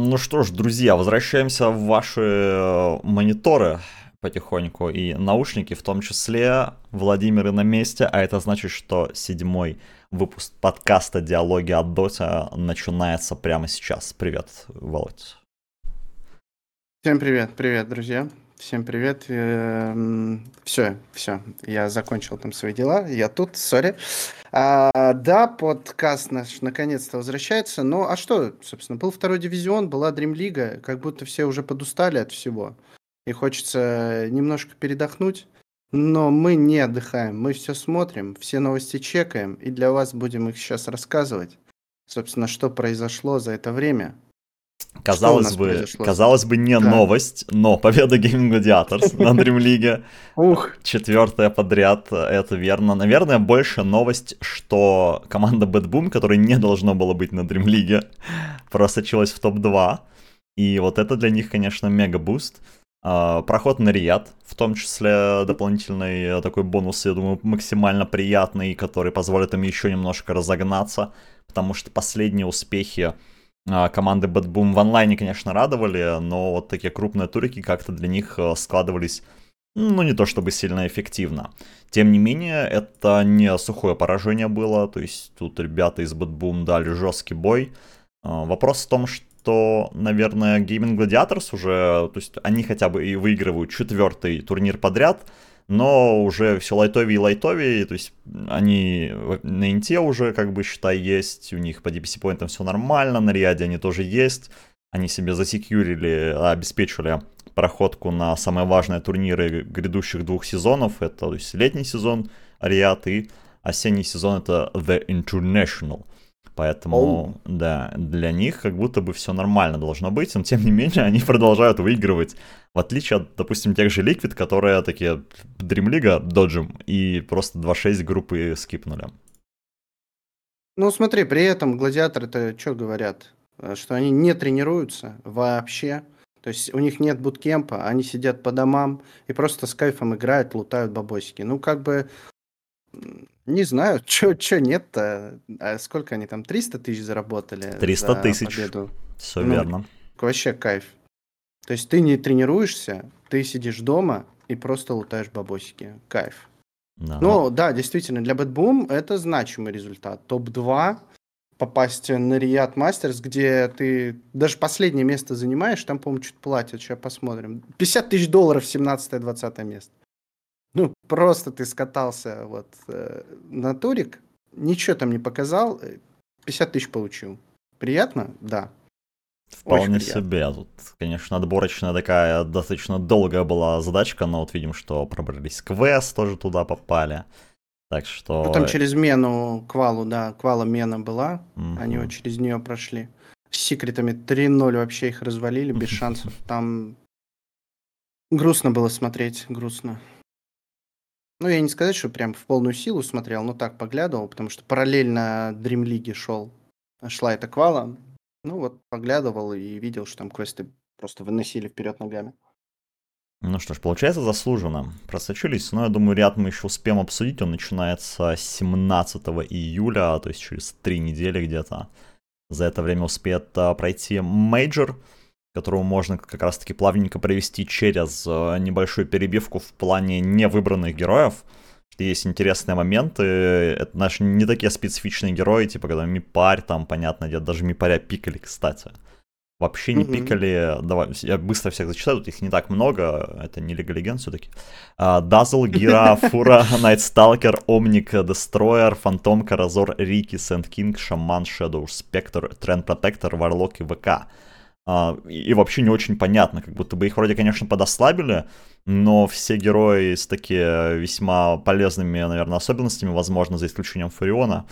Ну что ж, друзья, возвращаемся в ваши э, мониторы потихоньку и наушники в том числе. Владимир и на месте, а это значит, что седьмой выпуск подкаста «Диалоги от Дота» начинается прямо сейчас. Привет, Володь. Всем привет, привет, друзья. Всем привет. Все, эм, все, я закончил там свои дела. Я тут, сори. А, да, подкаст наш наконец-то возвращается. Ну, а что, собственно, был второй дивизион, была Дримлига, как будто все уже подустали от всего. И хочется немножко передохнуть. Но мы не отдыхаем, мы все смотрим, все новости чекаем, и для вас будем их сейчас рассказывать. Собственно, что произошло за это время. Казалось бы, произошло? казалось бы, не да. новость, но победа Gaming Gladiators на Dream League. Ух. Четвертая подряд, это верно. Наверное, больше новость, что команда Bad Boom, которая не должно было быть на Dream League, просочилась в топ-2. И вот это для них, конечно, мега-буст. Uh, проход на Рият, в том числе дополнительный такой бонус, я думаю, максимально приятный, который позволит им еще немножко разогнаться, потому что последние успехи а, команды Bad Boom в онлайне, конечно, радовали, но вот такие крупные турики как-то для них э, складывались, ну, не то чтобы сильно эффективно. Тем не менее, это не сухое поражение было, то есть тут ребята из Bad Boom дали жесткий бой. А, вопрос в том, что, наверное, Gaming Gladiators уже, то есть они хотя бы и выигрывают четвертый турнир подряд, но уже все лайтовее и лайтовее, то есть они на инте уже, как бы, считай, есть, у них по DPC поинтам все нормально, на Риаде они тоже есть, они себе засекьюрили, обеспечили проходку на самые важные турниры грядущих двух сезонов, это то есть летний сезон Риад и осенний сезон это The International. Поэтому, oh. да, для них как будто бы все нормально должно быть, но тем не менее они продолжают выигрывать. В отличие от, допустим, тех же Liquid, которые такие Dream League доджим и просто 2-6 группы скипнули. Ну смотри, при этом гладиаторы-то что говорят? Э, что они не тренируются вообще. То есть у них нет буткемпа, они сидят по домам и просто с кайфом играют, лутают бабосики. Ну как бы не знаю, что нет-то. А сколько они там, 300 тысяч заработали 300 тысяч. победу? Все ну, верно. Вообще кайф. То есть ты не тренируешься, ты сидишь дома и просто лутаешь бабосики. Кайф. Да. Ну да, действительно, для Bad это значимый результат. Топ-2 попасть на Рият Мастерс, где ты даже последнее место занимаешь, там, по-моему, чуть платят, сейчас посмотрим. 50 тысяч долларов, 17-20 место. Ну, просто ты скатался вот э, на турик, ничего там не показал, 50 э, тысяч получил. Приятно? Да. Вполне себе. Тут, конечно, отборочная такая достаточно долгая была задачка, но вот видим, что пробрались квест, тоже туда попали. Так что... Ну, там через мену Квалу, да, Квала мена была, угу. они вот через нее прошли. С секретами 3-0 вообще их развалили без шансов. Там грустно было смотреть, грустно. Ну, я не сказать, что прям в полную силу смотрел, но так поглядывал, потому что параллельно Dream League шел, шла эта квала. Ну вот, поглядывал и видел, что там квесты просто выносили вперед ногами. Ну что ж, получается заслуженно. Просочились, но я думаю, Рияд мы еще успеем обсудить. Он начинается 17 июля, то есть через три недели где-то. За это время успеет а, пройти мейджор которого можно как раз-таки плавненько провести через э, небольшую перебивку в плане невыбранных героев. Есть интересные моменты, это наши не такие специфичные герои, типа когда Мипарь, там, понятно, где даже Мипаря пикали, кстати. Вообще не mm-hmm. пикали, давай, я быстро всех зачитаю, тут их не так много, это не Лига Легенд все-таки. Дазл, Гира, Фура, Найтсталкер, Омник, Дестройер, Фантом, Каразор, Рики, Сент Кинг, Шаман, Шэдоу, Спектр, Тренд Протектор, Варлок и ВК. А, и вообще не очень понятно, как будто бы их вроде, конечно, подослабили, но все герои с такими весьма полезными, наверное, особенностями, возможно, за исключением Фуриона,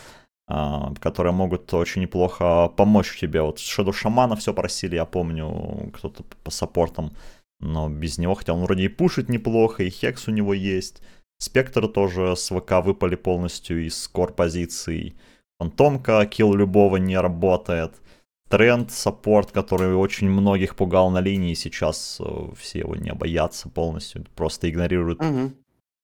а, которые могут очень неплохо помочь тебе. Вот Шеду Шамана все просили, я помню, кто-то по саппортам, но без него, хотя он вроде и пушит неплохо, и Хекс у него есть. Спектр тоже с ВК выпали полностью из кор позиций. Фантомка, килл любого не работает тренд, саппорт, который очень многих пугал на линии, сейчас э, все его не боятся полностью, просто игнорируют. Угу.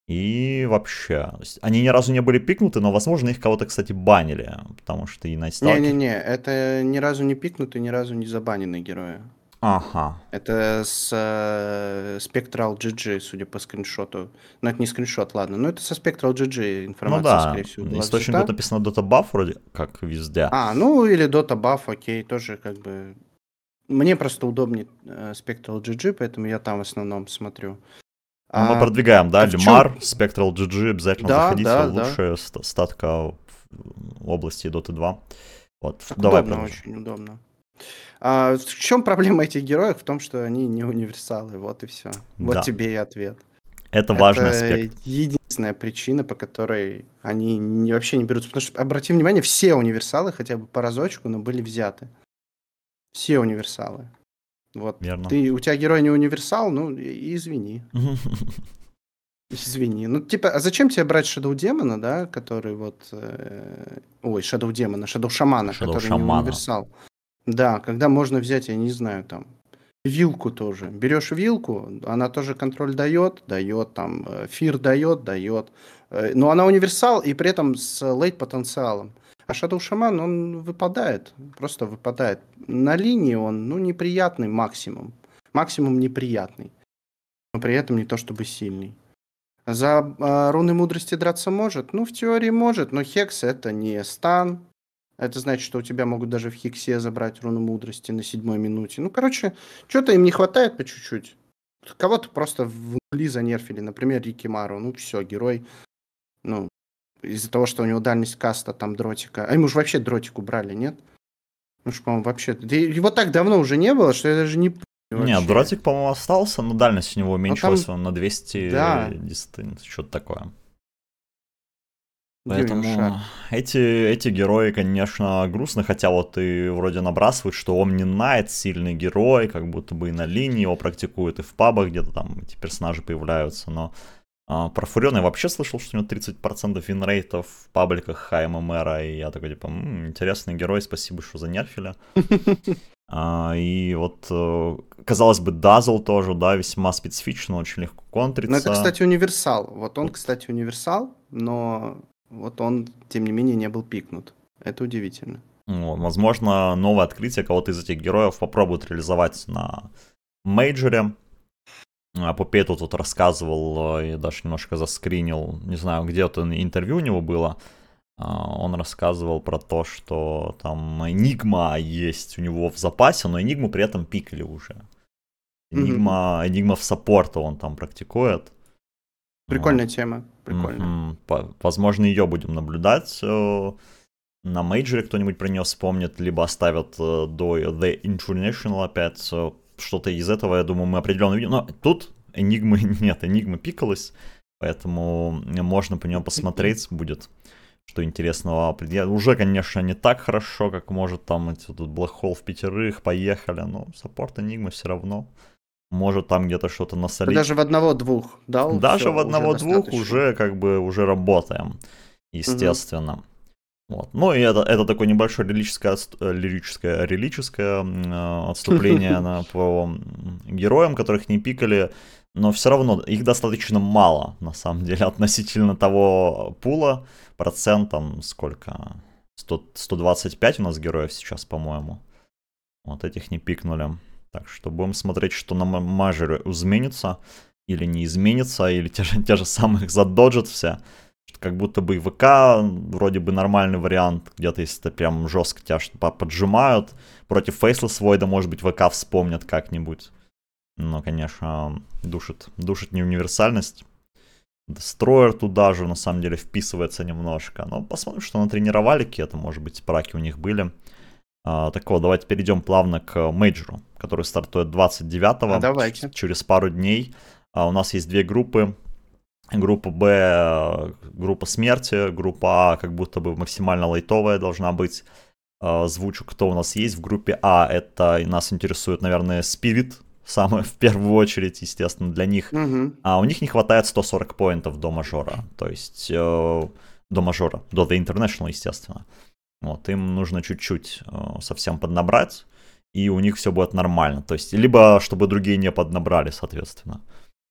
И вообще, они ни разу не были пикнуты, но, возможно, их кого-то, кстати, банили, потому что и на Не-не-не, это ни разу не пикнуты, ни разу не забаненные герои. Ага. Это с э, Spectral GG, судя по скриншоту. Ну, это не скриншот, ладно. Но это со Spectral GG информация, ну, да. скорее всего, была Источник тут написано Dota Buff вроде как везде. А, ну или Dota Buff, окей, тоже как бы... Мне просто удобнее э, Spectral GG, поэтому я там в основном смотрю. Ну, а, мы продвигаем, да, Лимар, Spectral GG, обязательно да, заходите, да, лучшая да. статка в области Dota 2. Вот, так давай удобно, очень удобно. А, в чем проблема этих героев? В том, что они не универсалы, вот и все. Вот да. тебе и ответ. Это важный Это аспект. единственная причина, по которой они не, вообще не берутся. Потому что, обрати внимание, все универсалы хотя бы по разочку, но были взяты. Все универсалы. Вот. Верно. Ты, у тебя герой не универсал, ну, извини. Извини. Ну, типа, а зачем тебе брать Shadow Демона, да, который вот... Э, ой, Shadow Демона, Shadow Шамана, Shadow который Шамана. не универсал. Да, когда можно взять, я не знаю, там, вилку тоже. Берешь вилку, она тоже контроль дает, дает, там, э, фир дает, дает. Э, но она универсал и при этом с лейт потенциалом. А Shadow Shaman, он выпадает, просто выпадает. На линии он, ну, неприятный максимум. Максимум неприятный. Но при этом не то чтобы сильный. За э, руны мудрости драться может? Ну, в теории может, но Хекс это не стан. Это значит, что у тебя могут даже в Хексе забрать руну мудрости на седьмой минуте. Ну, короче, что-то им не хватает по чуть-чуть. Кого-то просто в нули занерфили. Например, Рики Мару. Ну, все, герой. Ну, из-за того, что у него дальность каста там дротика. А ему же вообще дротик убрали, нет? Ну, что, по-моему, вообще... Его так давно уже не было, что я даже не Вообще. Нет, дротик, по-моему, остался, но дальность у него уменьшилась там... на 200 да. дистанции, что-то такое. Поэтому эти, эти герои, конечно, грустно, хотя вот и вроде набрасывают, что Омни Найт сильный герой, как будто бы и на линии его практикуют, и в пабах где-то там эти персонажи появляются, но а, про Фуриона я вообще слышал, что у него 30% винрейтов в пабликах ХММР, и я такой, типа, м-м, интересный герой, спасибо, что занерфили. А, и вот, э, казалось бы, Дазл тоже, да, весьма специфично, очень легко контрится. Ну, это, кстати, универсал. Вот он, кстати, универсал, но вот он, тем не менее, не был пикнут. Это удивительно. Ну, возможно, новое открытие кого-то из этих героев попробуют реализовать на мейджоре. А Попей тут вот рассказывал, и даже немножко заскринил, не знаю, где-то интервью у него было, а, он рассказывал про то, что там Энигма есть у него в запасе, но Энигму при этом пикали уже. Энигма, Энигма в саппорта он там практикует. Прикольная вот. тема, прикольно. Mm-hmm. Возможно, ее будем наблюдать. Э, на мейджоре кто-нибудь про нее вспомнит, либо оставят э, до The International опять. Э, что-то из этого, я думаю, мы определенно видим. Но тут Энигмы нет, Энигма пикалась, поэтому можно по нему посмотреть будет что интересного. Уже, конечно, не так хорошо, как может там эти тут Black Hole в пятерых, поехали, но саппорт Энигмы все равно может там где-то что-то насолить. Даже в одного-двух дал? Даже в одного-двух уже, уже как бы уже работаем, естественно. Угу. Вот. Ну и это, это такое небольшое лирическое, лирическое, лирическое э, отступление на, по героям, которых не пикали, но все равно их достаточно мало, на самом деле, относительно того пула, процентом сколько? 100, 125 у нас героев сейчас, по-моему. Вот этих не пикнули. Так что будем смотреть, что на мажере изменится или не изменится, или те же, те же самые задоджат все. Как будто бы ВК вроде бы нормальный вариант, где-то если прям жестко тебя поджимают. Против Фейслес Войда, может быть, ВК вспомнят как-нибудь. Но, конечно, душит, душит не универсальность. Дестройер туда же, на самом деле, вписывается немножко. Но посмотрим, что натренировали какие-то, может быть, праки у них были. А, так вот, давайте перейдем плавно к мейджору, который стартует 29-го. А давайте. Через пару дней. А, у нас есть две группы. Группа Б, группа смерти, группа А как будто бы максимально лайтовая должна быть. А, звучу, кто у нас есть в группе А. Это нас интересует, наверное, Спирит, самое в первую очередь, естественно, для них. Угу. А у них не хватает 140 поинтов до мажора. То есть э, до мажора, до The International, естественно. Вот, им нужно чуть-чуть э, совсем поднабрать, и у них все будет нормально. То есть, либо чтобы другие не поднабрали, соответственно.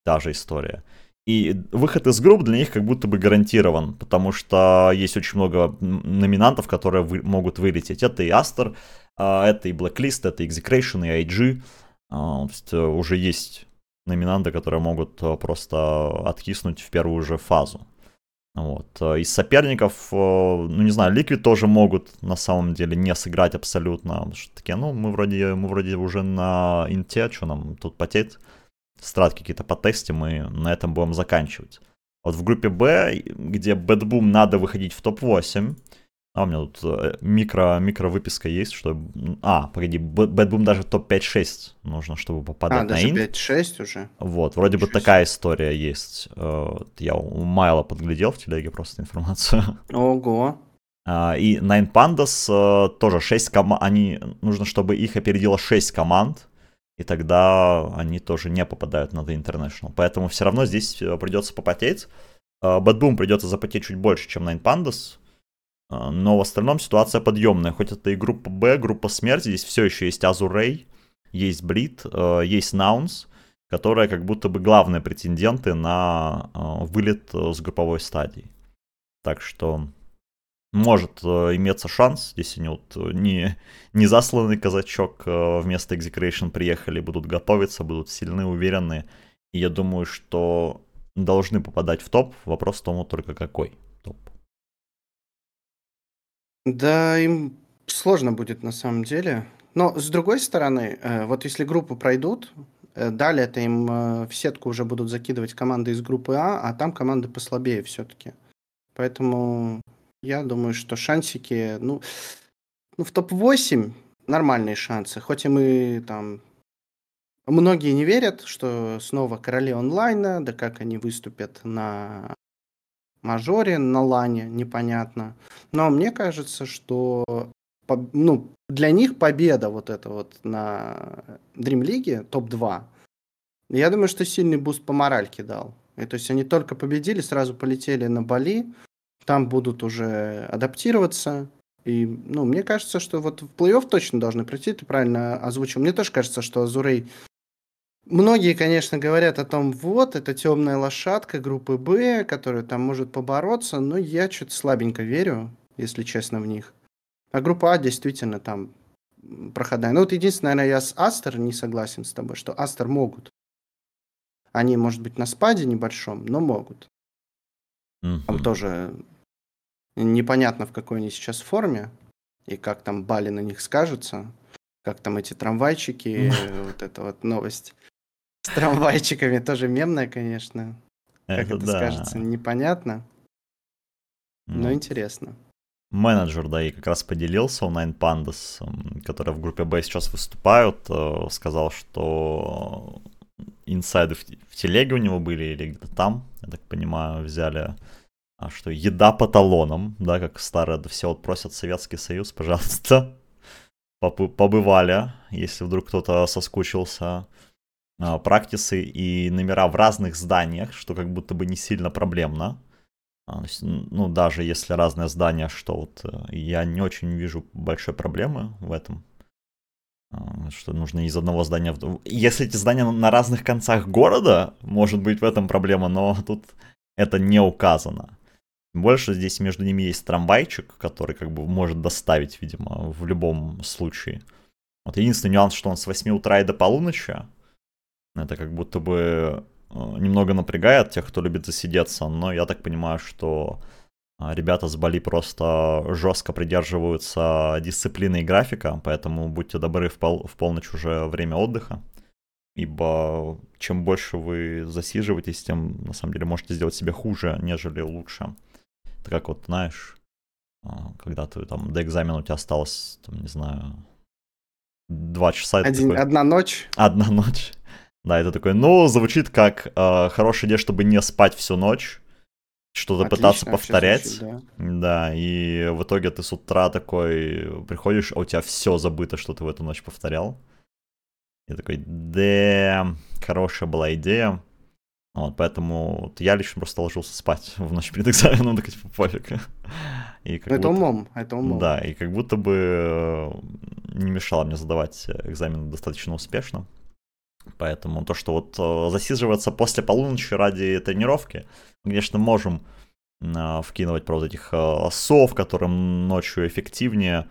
Та же история. И выход из групп для них как будто бы гарантирован, потому что есть очень много номинантов, которые вы, могут вылететь. Это и Aster, а, это и Blacklist, это и Execration, и IG. А, есть э, уже есть номинанты, которые могут э, просто откиснуть в первую же фазу. Вот. Э, из соперников, ну не знаю, Liquid тоже могут на самом деле не сыграть абсолютно. Что такие, ну мы вроде, мы вроде уже на инте, что нам тут потеть? страт какие-то по тесте, мы на этом будем заканчивать. Вот в группе Б, где Bad надо выходить в топ-8, а у меня тут э, микро, микро выписка есть, что... А, погоди, Bad даже топ-5-6 нужно, чтобы попадать а, на даже инт. 5-6 уже? Вот, вроде бы такая история есть. Э, я у Майла подглядел в телеге просто информацию. Ого. А, и Nine Pandas э, тоже 6 команд, они, нужно, чтобы их опередило 6 команд, и тогда они тоже не попадают на The International. Поэтому все равно здесь придется попотеть. Boom придется запотеть чуть больше, чем Nine Pandas. Э, но в остальном ситуация подъемная. Хоть это и группа Б, группа смерти, здесь все еще есть Azurey, есть Брит, есть Nouns, которые как будто бы главные претенденты на вылет с групповой стадии. Так что может э, иметься шанс, если они вот э, не, не засланный казачок э, вместо Execration приехали, будут готовиться, будут сильны, уверены. И я думаю, что должны попадать в топ. Вопрос в том, только какой. Да, им сложно будет на самом деле. Но с другой стороны, вот если группу пройдут, далее это им в сетку уже будут закидывать команды из группы А, а там команды послабее все-таки. Поэтому я думаю, что шансики, ну, ну в топ-8 нормальные шансы. Хоть и мы там... Многие не верят, что снова короли онлайна, да как они выступят на мажоре, на лане, непонятно. Но мне кажется, что ну, для них победа вот эта вот на Dream League, топ-2, я думаю, что сильный буст по моральке дал. И, то есть они только победили, сразу полетели на Бали, там будут уже адаптироваться. И, ну, мне кажется, что вот в плей-офф точно должны пройти, ты правильно озвучил. Мне тоже кажется, что Azure Ray... Многие, конечно, говорят о том, вот, это темная лошадка группы Б, которая там может побороться, но я что-то слабенько верю, если честно, в них. А группа А действительно там проходная. Ну, вот единственное, наверное, я с Астер не согласен с тобой, что Астер могут. Они, может быть, на спаде небольшом, но могут. Mm-hmm. Там тоже непонятно, в какой они сейчас форме, и как там Бали на них скажется, как там эти трамвайчики, вот эта вот новость. С трамвайчиками тоже мемная, конечно. Как это, это да. скажется, непонятно, но ну, интересно. Менеджер, да, и как раз поделился Nine Pandas, которые в группе Б сейчас выступают, э, сказал, что инсайды в, в телеге у него были или где-то там, я так понимаю, взяли а что еда по талонам, да, как старые все вот просят Советский Союз, пожалуйста, побывали, если вдруг кто-то соскучился. А, практисы и номера в разных зданиях, что как будто бы не сильно проблемно. А, ну, даже если разные здания, что вот э, я не очень вижу большой проблемы в этом. А, что нужно из одного здания в... Если эти здания на разных концах города, может быть в этом проблема, но тут это не указано. Больше здесь между ними есть трамвайчик, который как бы может доставить, видимо, в любом случае. Вот единственный нюанс, что он с 8 утра и до полуночи. Это как будто бы э, немного напрягает тех, кто любит засидеться, но я так понимаю, что э, ребята с Бали просто жестко придерживаются дисциплины и графика, поэтому будьте добры в, пол, в полночь уже время отдыха, ибо чем больше вы засиживаетесь, тем на самом деле можете сделать себе хуже, нежели лучше. Это как вот, знаешь, а, когда ты там до экзамена у тебя осталось, там, не знаю, два часа. Один, такой, одна ночь. Одна ночь. Да, это такой, ну, звучит как э, хорошая идея, чтобы не спать всю ночь, что-то пытаться повторять. Звучит, да. да, и в итоге ты с утра такой приходишь, а у тебя все забыто, что ты в эту ночь повторял. И такой, да, хорошая была идея. Вот, поэтому я лично просто ложился спать в ночь перед экзаменом, так типа пофиг. И как это будто... умом, это умом. Да, и как будто бы не мешало мне задавать экзамен достаточно успешно. Поэтому то, что вот э, засиживаться после полуночи ради тренировки, мы, конечно, можем э, вкинуть про вот этих э, сов, которым ночью эффективнее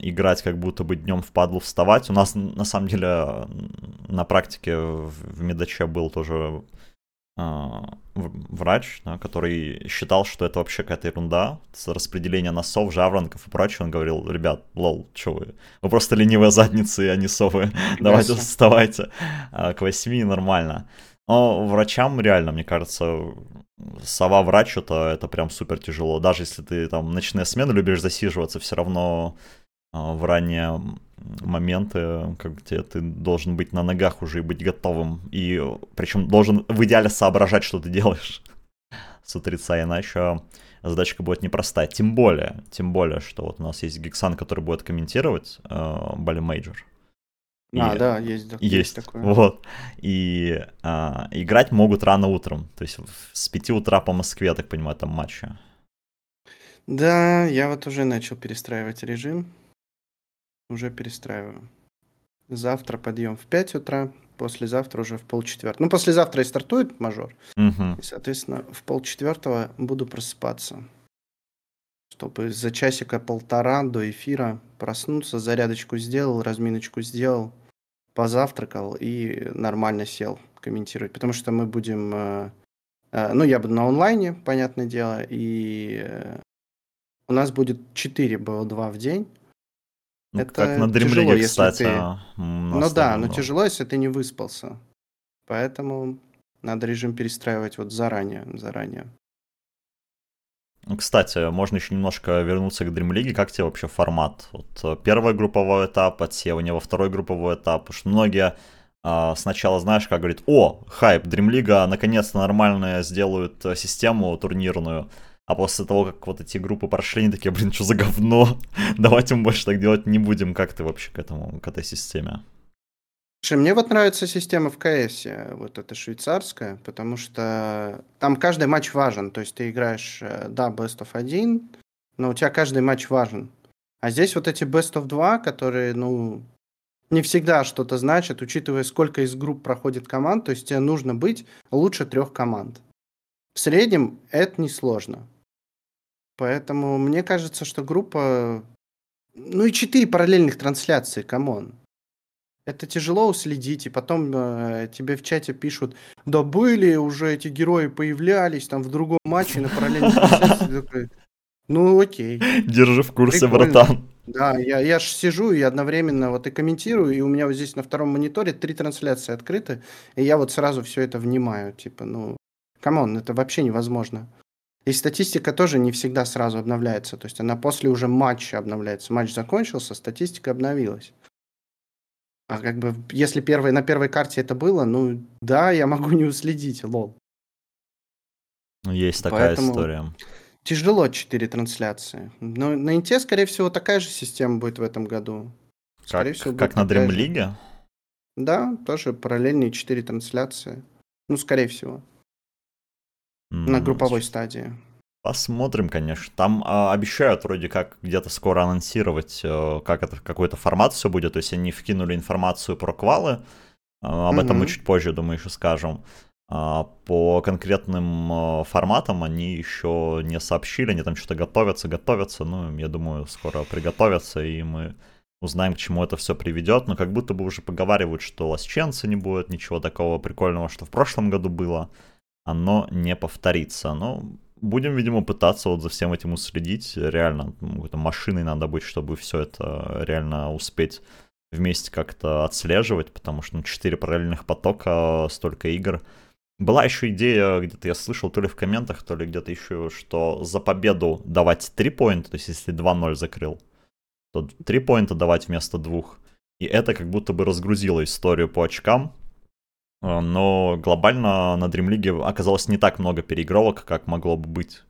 играть, как будто бы днем впадлу вставать. У нас, на самом деле, на практике в Медаче был тоже врач, да, который считал, что это вообще какая-то ерунда, распределение носов, жаворонков и прочее. Он говорил, ребят, лол, что вы, вы просто ленивые задницы, а не совы, давайте вставайте а, к восьми, нормально. Но врачам реально, мне кажется, сова врач это, это прям супер тяжело. Даже если ты там ночные смены любишь засиживаться, все равно а, в ранние моменты, как тебе ты должен быть на ногах уже и быть готовым. И причем должен в идеале соображать, что ты делаешь с утреца, иначе задачка будет непростая. Тем более, тем более, что вот у нас есть Гексан, который будет комментировать э, Бали Мейджор. А, да, есть, есть, есть такое. Вот. И а, играть могут рано утром. То есть с 5 утра по Москве, я так понимаю, там матчи. Да, я вот уже начал перестраивать режим. Уже перестраиваю. Завтра подъем в 5 утра, послезавтра уже в полчетвертого. Ну, послезавтра и стартует мажор. Угу. И, соответственно, в полчетвертого буду просыпаться. Чтобы за часика-полтора до эфира проснуться, зарядочку сделал, разминочку сделал, позавтракал и нормально сел комментировать. Потому что мы будем... Э, э, ну, я буду на онлайне, понятное дело, и э, у нас будет 4 БО2 в день. Ну, это как на Дримлиге, кстати. Ты... Ну да, но тяжело, если ты не выспался. Поэтому надо режим перестраивать вот заранее, заранее. Кстати, можно еще немножко вернуться к Dream League. Как тебе вообще формат? Вот э, первый групповой этап, отсеивание во второй групповой этап. Потому что многие а, сначала, знаешь, как говорит, о, хайп, Dream League наконец-то нормально сделают э, систему турнирную. А после того, как вот эти группы прошли, они такие, блин, что за говно? Давайте мы больше так делать не будем. Как ты вообще к этому, к этой системе? Слушай, мне вот нравится система в КС, вот эта швейцарская, потому что там каждый матч важен. То есть ты играешь, э, да, Best of 1, но у тебя каждый матч важен. А здесь вот эти Best of 2, которые, ну, не всегда что-то значат, учитывая, сколько из групп проходит команд. То есть тебе нужно быть лучше трех команд. В среднем это несложно. Поэтому мне кажется, что группа... Ну и четыре параллельных трансляции, come on. Это тяжело уследить, и потом э, тебе в чате пишут, да были уже эти герои появлялись там в другом матче на параллельной трансляции. ну окей. Держи в курсе, Прикольно. братан. Да, я, я ж сижу и одновременно вот и комментирую, и у меня вот здесь на втором мониторе три трансляции открыты, и я вот сразу все это внимаю, типа, ну, come on, это вообще невозможно. И статистика тоже не всегда сразу обновляется. То есть она после уже матча обновляется. Матч закончился, статистика обновилась. А как бы, если первый, на первой карте это было, ну да, я могу не уследить, lol. Ну, есть такая Поэтому история. Тяжело 4 трансляции. Но на Инте, скорее всего, такая же система будет в этом году. Скорее как, всего, как на Dream League? Да, тоже параллельные 4 трансляции. Ну, скорее всего. На групповой стадии. Посмотрим, конечно. Там а, обещают вроде как где-то скоро анонсировать, а, как это какой-то формат все будет. То есть они вкинули информацию про квалы. А, об mm-hmm. этом мы чуть позже, думаю, еще скажем. А, по конкретным а, форматам они еще не сообщили, они там что-то готовятся, готовятся. Ну, я думаю, скоро приготовятся, и мы узнаем, к чему это все приведет. Но как будто бы уже поговаривают, что ласченца не будет, ничего такого прикольного, что в прошлом году было оно не повторится. Но будем, видимо, пытаться вот за всем этим уследить. Реально, ну, какой-то машиной надо быть, чтобы все это реально успеть вместе как-то отслеживать, потому что ну, 4 параллельных потока, столько игр. Была еще идея, где-то я слышал, то ли в комментах, то ли где-то еще, что за победу давать 3 поинта, то есть если 2-0 закрыл, то 3 поинта давать вместо двух. И это как будто бы разгрузило историю по очкам, но глобально на Dream League оказалось не так много переигровок, как могло бы быть.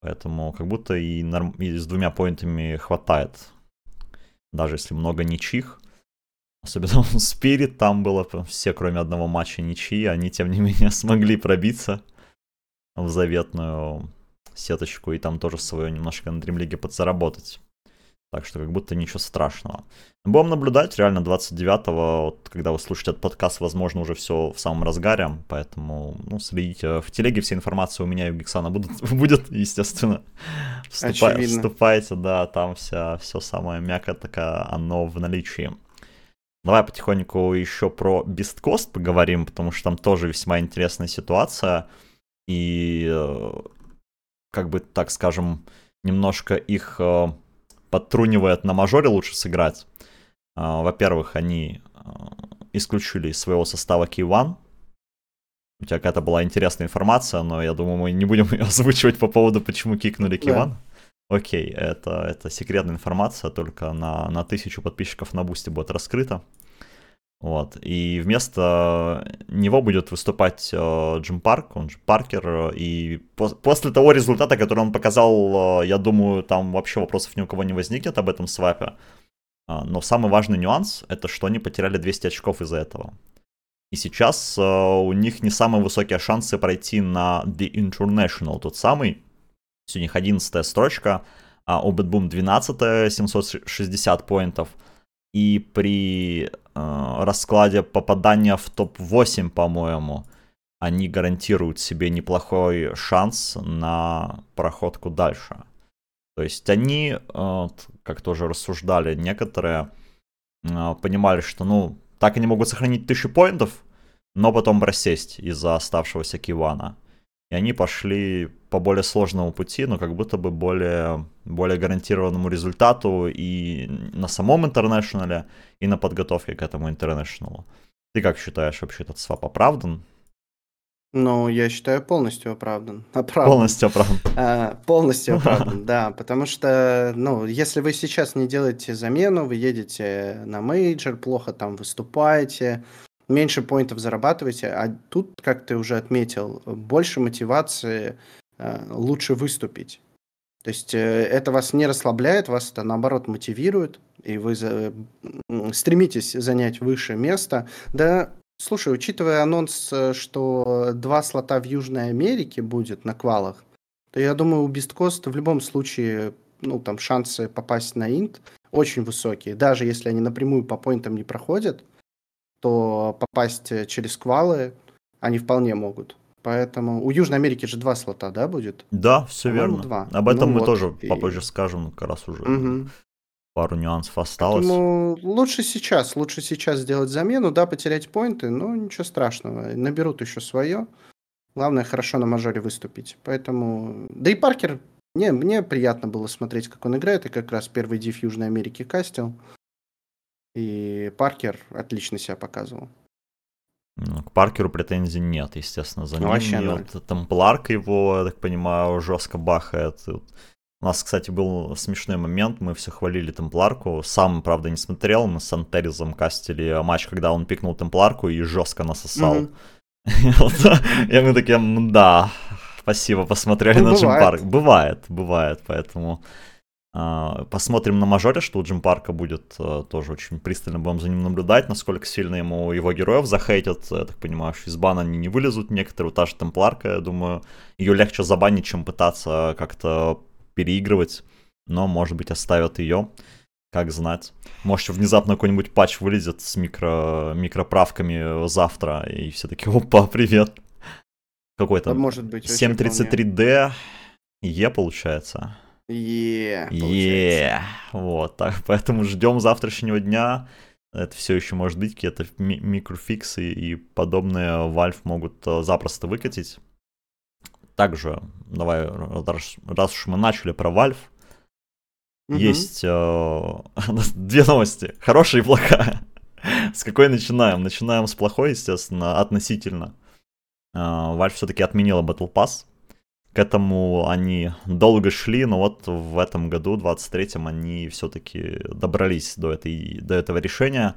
Поэтому как будто и, норм... и с двумя поинтами хватает. Даже если много ничьих. Особенно Спирит там было все, кроме одного матча ничьи. Они, тем не менее, смогли пробиться в заветную сеточку и там тоже свое немножко на Dream League подзаработать. Так что как будто ничего страшного. Будем наблюдать, реально 29-го, вот, когда вы слушаете этот подкаст, возможно, уже все в самом разгаре, поэтому ну, следите. В телеге вся информация у меня и у Гексана будут, будет, естественно. Вступай, вступайте, да, там вся, все самое мягкое такое, оно в наличии. Давай потихоньку еще про Бесткост поговорим, потому что там тоже весьма интересная ситуация. И, э, как бы, так скажем, немножко их э, подтрунивает на мажоре лучше сыграть. А, во-первых, они а, исключили из своего состава K1. У тебя какая-то была интересная информация, но я думаю, мы не будем ее озвучивать по поводу, почему кикнули K1. Да. Окей, это, это секретная информация, только на, на тысячу подписчиков на Boosty будет раскрыта. Вот. И вместо него будет выступать э, Джим Парк, он же Паркер. И по- после того результата, который он показал, э, я думаю, там вообще вопросов ни у кого не возникнет об этом свапе. Э, но самый важный нюанс, это что они потеряли 200 очков из-за этого. И сейчас э, у них не самые высокие шансы пройти на The International, тот самый. У них 11 строчка, а у Bad 12 760 поинтов. И при э, раскладе попадания в топ-8, по-моему, они гарантируют себе неплохой шанс на проходку дальше. То есть они, э, как тоже рассуждали некоторые, э, понимали, что, ну, так они могут сохранить тысячу поинтов, но потом рассесть из-за оставшегося кивана. И они пошли по более сложному пути, но как будто бы более, более гарантированному результату и на самом интернешнале, и на подготовке к этому интернешналу. Ты как считаешь, вообще этот свап оправдан? Ну, я считаю, полностью оправдан. оправдан. Полностью оправдан. А, полностью оправдан, да. Потому что, ну, если вы сейчас не делаете замену, вы едете на мейджор, плохо там выступаете, меньше поинтов зарабатываете, а тут, как ты уже отметил, больше мотивации э, лучше выступить. То есть э, это вас не расслабляет, вас это наоборот мотивирует, и вы за, стремитесь занять высшее место. Да, слушай, учитывая анонс, э, что два слота в Южной Америке будет на квалах, то я думаю, у Бесткост в любом случае, ну, там шансы попасть на инт очень высокие. Даже если они напрямую по поинтам не проходят, то попасть э, через квалы они вполне могут. Поэтому у Южной Америки же два слота, да, будет? Да, все верно. Два. Об этом ну мы вот, тоже и... попозже скажем, как раз уже угу. пару нюансов осталось. Поэтому лучше сейчас, лучше сейчас сделать замену, да, потерять поинты, но ничего страшного, наберут еще свое. Главное, хорошо на мажоре выступить. Поэтому... Да и Паркер, не, мне приятно было смотреть, как он играет, и как раз первый див Южной Америки кастил. И Паркер отлично себя показывал. Ну, к Паркеру претензий нет, естественно, за ним. Вообще нет. Вот, Темпларк его, я так понимаю, жестко бахает. У нас, кстати, был смешной момент, мы все хвалили Темпларку. Сам, правда, не смотрел, мы с Антеризом кастили матч, когда он пикнул Темпларку и жестко насосал. И мы такие, да, спасибо, посмотрели ну, на Джимпарк. Бывает, бывает, поэтому посмотрим на мажоре, что у Джим Парка будет а, тоже очень пристально будем за ним наблюдать, насколько сильно ему его героев захейтят. Я так понимаю, что из бана они не вылезут некоторые. Та же Темпларка, я думаю, ее легче забанить, чем пытаться как-то переигрывать. Но, может быть, оставят ее. Как знать. Может, внезапно какой-нибудь патч вылезет с микро, микроправками завтра, и все таки опа, привет. Какой там? Может быть. 733D Е получается. Е, yeah, вот, так, поэтому ждем завтрашнего дня. Это все еще может быть, какие-то ми- микрофиксы и подобные Valve могут uh, запросто выкатить. Также, давай, раз, раз уж мы начали про Valve, mm-hmm. есть uh, две новости, хорошая и плохая. с какой начинаем? Начинаем с плохой, естественно, относительно. Uh, Valve все-таки отменила Battle Pass к этому они долго шли, но вот в этом году, 23-м, они все-таки добрались до, этой, до этого решения,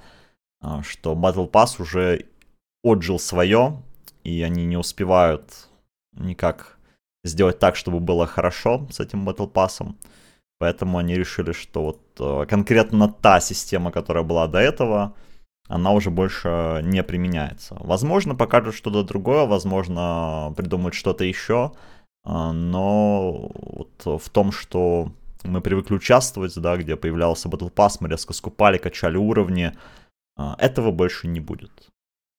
а, что Battle Pass уже отжил свое, и они не успевают никак сделать так, чтобы было хорошо с этим Battle Pass. Поэтому они решили, что вот э, конкретно та система, которая была до этого, она уже больше не применяется. Возможно, покажут что-то другое, возможно, придумают что-то еще, а, но вот в том, что мы привыкли участвовать, да, где появлялся Battle Pass, мы резко скупали, качали уровни. А, этого больше не будет.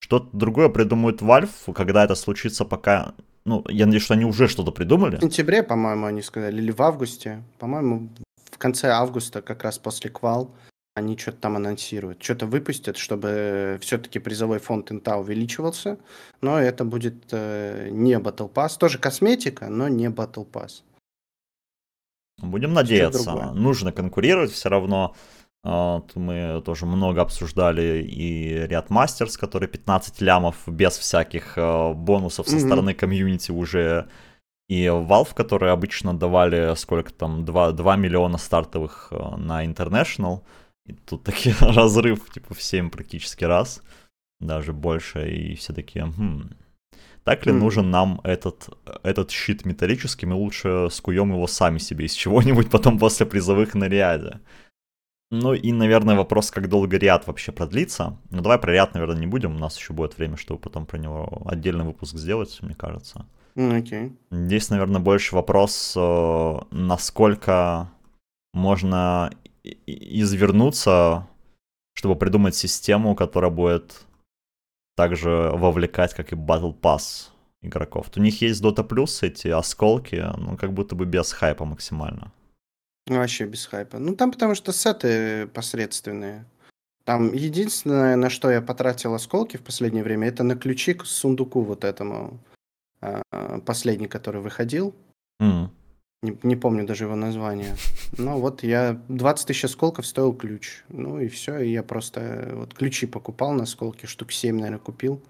Что-то другое придумают Valve, когда это случится, пока... Ну, я надеюсь, что они уже что-то придумали. В сентябре, по-моему, они сказали, или в августе. По-моему, в конце августа, как раз после квал, они что-то там анонсируют. Что-то выпустят, чтобы все-таки призовой фонд инта увеличивался. Но это будет э, не Battle Pass. Тоже косметика, но не Battle Pass. Будем надеяться. Нужно конкурировать все равно. Вот, мы тоже много обсуждали и ряд мастерс, которые 15 лямов без всяких э, бонусов со mm-hmm. стороны комьюнити уже. И Valve, которые обычно давали сколько там, 2, 2 миллиона стартовых э, на International. И тут такие разрыв типа в 7 практически раз. Даже больше. И все такие, хм, так ли mm. нужен нам этот, этот щит металлический, мы лучше скуем его сами себе из чего-нибудь потом после призовых на ряде. Ну и, наверное, вопрос, как долго ряд вообще продлится. Ну давай про ряд, наверное, не будем, у нас еще будет время, чтобы потом про него отдельный выпуск сделать, мне кажется. Окей. Okay. Здесь, наверное, больше вопрос, э, насколько можно извернуться, чтобы придумать систему, которая будет также вовлекать, как и Battle Pass игроков. У них есть Dota Plus, эти осколки, ну, как будто бы без хайпа максимально. Ну, вообще без хайпа. Ну, там потому что сеты посредственные. Там единственное, на что я потратил осколки в последнее время, это на ключи к сундуку вот этому. А, последний, который выходил. Mm. Не, не помню даже его название. Ну вот я 20 тысяч осколков стоил ключ. Ну и все, и я просто вот ключи покупал на осколки, штук 7, наверное, купил.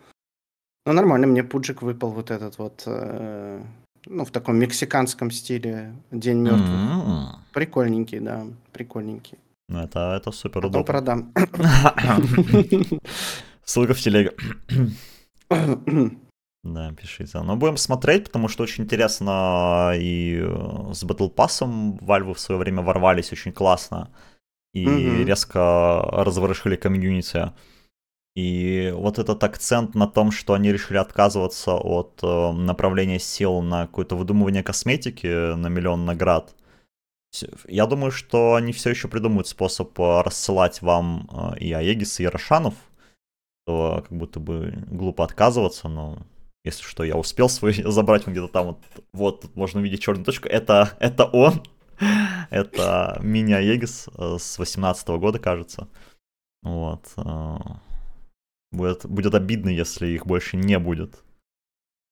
Ну нормально, мне пуджик выпал вот этот вот, э, ну в таком мексиканском стиле День мертвых. Mm-hmm. Прикольненький, да, прикольненький. Ну это, это супер Потом удобно. продам. Ссылка в телеге. Да, пишите. Но будем смотреть, потому что очень интересно и э, с Battle Pass Valve в свое время ворвались очень классно и mm-hmm. резко разворошили комьюнити. И вот этот акцент на том, что они решили отказываться от э, направления сил на какое-то выдумывание косметики на миллион наград. Я думаю, что они все еще придумают способ э, рассылать вам э, и Аегис, и Рошанов. То как будто бы глупо отказываться, но если что, я успел свой забрать, он где-то там вот, вот тут можно увидеть черную точку. Это, это он. это Мини Егис э, с 18 года, кажется. Вот. Э, будет, будет обидно, если их больше не будет.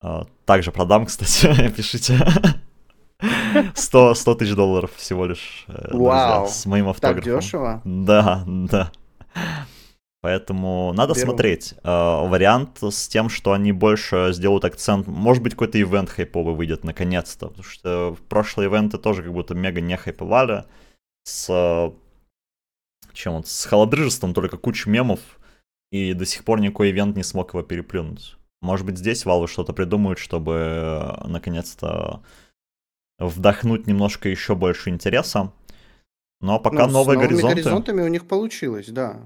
Э, также продам, кстати, пишите. 100, 100 тысяч долларов всего лишь. Вау, друзья, с моим автографом. Так дешево? Да, да. Поэтому надо Беру. смотреть. Э, вариант с тем, что они больше сделают акцент. Может быть, какой-то ивент хайповый выйдет наконец-то. Потому что прошлые ивенты тоже как будто мега не хайповали. С чем вот, с холодрыжеством только куча мемов. И до сих пор никакой ивент не смог его переплюнуть. Может быть, здесь Valve что-то придумают, чтобы э, наконец-то вдохнуть немножко еще больше интереса. Но пока ну, новые с горизонты... горизонтами у них получилось, да.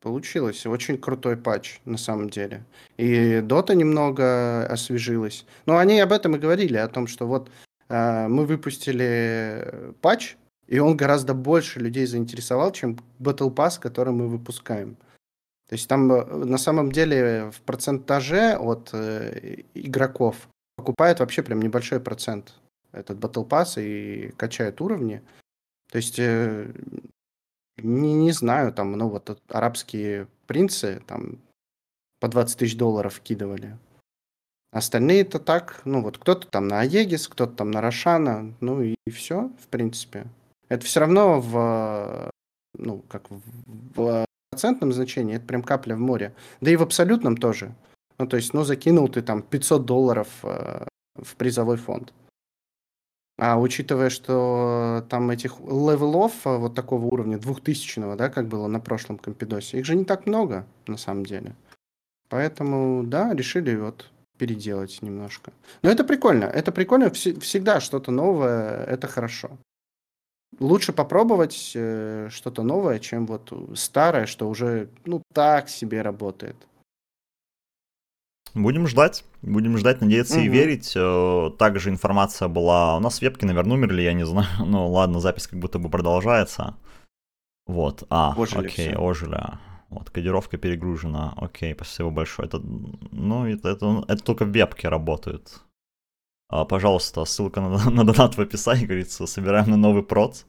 Получилось. Очень крутой патч, на самом деле. И Дота немного освежилась. Но они об этом и говорили, о том, что вот э, мы выпустили патч, и он гораздо больше людей заинтересовал, чем Battle Pass, который мы выпускаем. То есть там э, на самом деле в процентаже от э, игроков покупает вообще прям небольшой процент этот Battle Pass и качает уровни. То есть э, не, не знаю, там, ну вот арабские принцы там по 20 тысяч долларов вкидывали. Остальные это так, ну вот кто-то там на Аегис, кто-то там на Рошана, ну и, и все, в принципе. Это все равно в, ну, как в, в процентном значении, это прям капля в море. Да и в абсолютном тоже. Ну, то есть, ну, закинул ты там 500 долларов э, в призовой фонд. А учитывая, что там этих левелов а, вот такого уровня, двухтысячного, да, как было на прошлом Компидосе, их же не так много, на самом деле. Поэтому, да, решили вот переделать немножко. Но это прикольно, это прикольно, вс- всегда что-то новое, это хорошо. Лучше попробовать э, что-то новое, чем вот старое, что уже, ну, так себе работает. Будем ждать. Будем ждать, надеяться угу. и верить. Э, также информация была... У нас вебки, наверное, умерли, я не знаю. Ну ладно, запись как будто бы продолжается. Вот, а, ожили окей, все. ожили. Вот, кодировка перегружена. Окей, спасибо большое. Это, ну, это, это, это только в вебке работает. А, пожалуйста, ссылка на, на донат в описании, говорится, собираем на новый проц.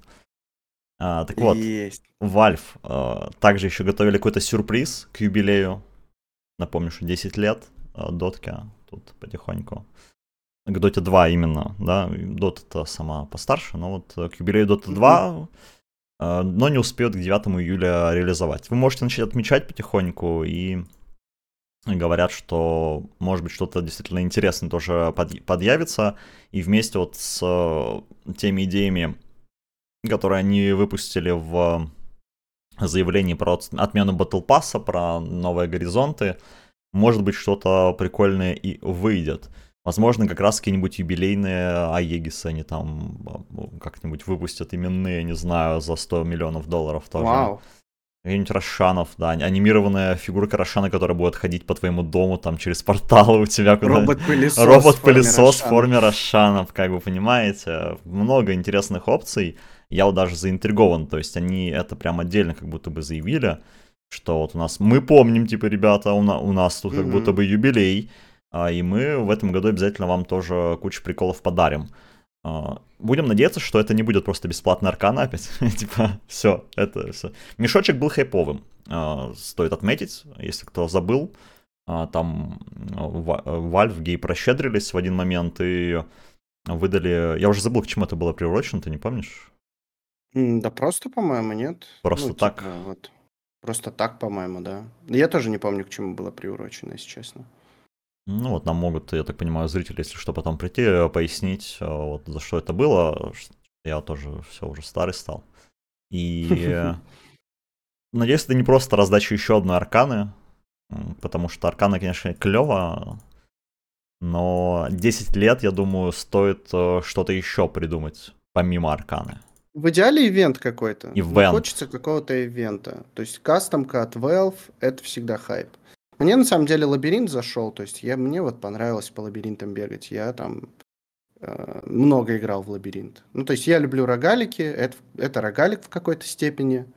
А, так вот, Есть. Valve а, также еще готовили какой-то сюрприз к юбилею. Напомню, что 10 лет а, дотке тут потихоньку. К Dota 2 именно, да, Dota-то сама постарше, но вот к юбилею Dota 2 а, но не успеют к 9 июля реализовать. Вы можете начать отмечать потихоньку и говорят, что может быть что-то действительно интересное тоже под, подъявится, и вместе вот с э, теми идеями, которые они выпустили в заявлении про отмену Battle Pass, про новые горизонты, может быть что-то прикольное и выйдет. Возможно, как раз какие-нибудь юбилейные Аегисы они там как-нибудь выпустят именные, не знаю, за 100 миллионов долларов тоже. Вау. Какие-нибудь Рошанов, да, анимированная фигурка Рошана, которая будет ходить по твоему дому, там, через порталы у тебя куда Робот-пылесос Робот-пылесос в форме Рошанов, как вы понимаете. Много интересных опций. Я вот даже заинтригован, то есть они это прям отдельно как будто бы заявили, что вот у нас, мы помним, типа, ребята, у, на, у нас тут mm-hmm. как будто бы юбилей, а, и мы в этом году обязательно вам тоже кучу приколов подарим. А, будем надеяться, что это не будет просто бесплатный аркан опять. типа, все, это все. Мешочек был хайповым. А, стоит отметить, если кто забыл. Там Valve гей прощедрились в один момент и выдали... Я уже забыл, к чему это было приурочено, ты не помнишь? Да просто, по-моему, нет. Просто ну, так? Типа, вот. Просто так, по-моему, да. Я тоже не помню, к чему было приурочено, если честно. Ну вот нам могут, я так понимаю, зрители, если что, потом прийти, э, пояснить, э, вот за что это было. Я тоже все уже старый стал. И надеюсь, это не просто раздача еще одной арканы, потому что арканы, конечно, клево, но 10 лет, я думаю, стоит э, что-то еще придумать, помимо арканы. В идеале ивент какой-то. Ивент. Хочется какого-то ивента. То есть кастомка от Valve — это всегда хайп. Мне на самом деле лабиринт зашел, то есть я, мне вот понравилось по лабиринтам бегать. Я там э, много играл в лабиринт. Ну, то есть я люблю рогалики, это, это рогалик в какой-то степени.